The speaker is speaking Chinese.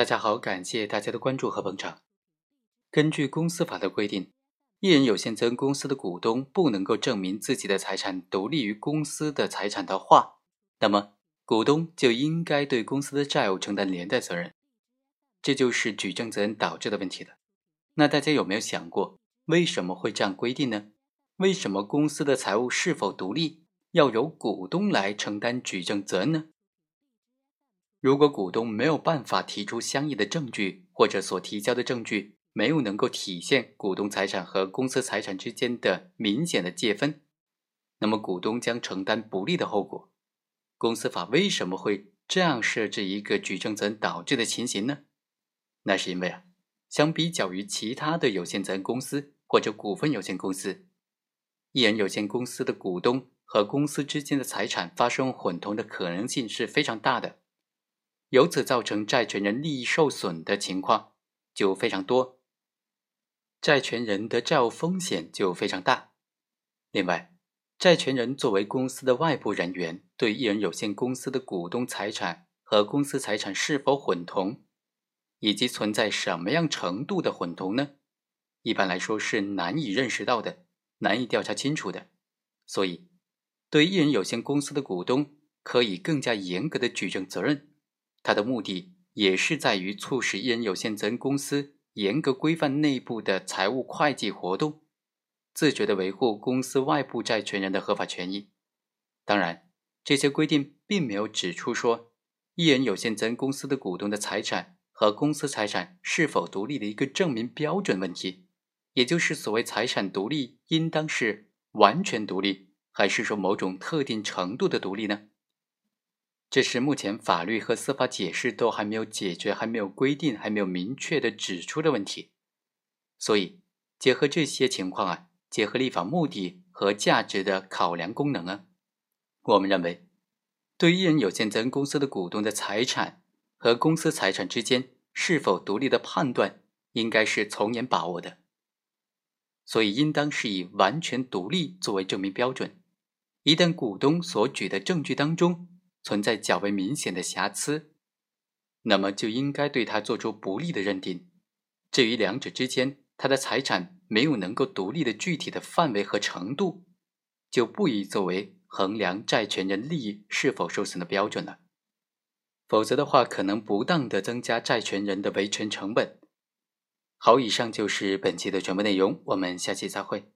大家好，感谢大家的关注和捧场。根据公司法的规定，一人有限责任公司的股东不能够证明自己的财产独立于公司的财产的话，那么股东就应该对公司的债务承担连带责任。这就是举证责任导致的问题了。那大家有没有想过，为什么会这样规定呢？为什么公司的财务是否独立要由股东来承担举证责任呢？如果股东没有办法提出相应的证据，或者所提交的证据没有能够体现股东财产和公司财产之间的明显的界分，那么股东将承担不利的后果。公司法为什么会这样设置一个举证责任导致的情形呢？那是因为啊，相比较于其他的有限责任公司或者股份有限公司，一人有限公司的股东和公司之间的财产发生混同的可能性是非常大的。由此造成债权人利益受损的情况就非常多，债权人的债务风险就非常大。另外，债权人作为公司的外部人员，对一人有限公司的股东财产和公司财产是否混同，以及存在什么样程度的混同呢？一般来说是难以认识到的，难以调查清楚的。所以，对一人有限公司的股东可以更加严格的举证责任。它的目的也是在于促使一人有限责任公司严格规范内部的财务会计活动，自觉地维护公司外部债权人的合法权益。当然，这些规定并没有指出说一人有限责任公司的股东的财产和公司财产是否独立的一个证明标准问题，也就是所谓财产独立应当是完全独立，还是说某种特定程度的独立呢？这是目前法律和司法解释都还没有解决、还没有规定、还没有明确的指出的问题。所以，结合这些情况啊，结合立法目的和价值的考量功能啊，我们认为，对一人有限责任公司的股东的财产和公司财产之间是否独立的判断，应该是从严把握的。所以，应当是以完全独立作为证明标准。一旦股东所举的证据当中，存在较为明显的瑕疵，那么就应该对他做出不利的认定。至于两者之间他的财产没有能够独立的具体的范围和程度，就不宜作为衡量债权人利益是否受损的标准了。否则的话，可能不当的增加债权人的维权成本。好，以上就是本期的全部内容，我们下期再会。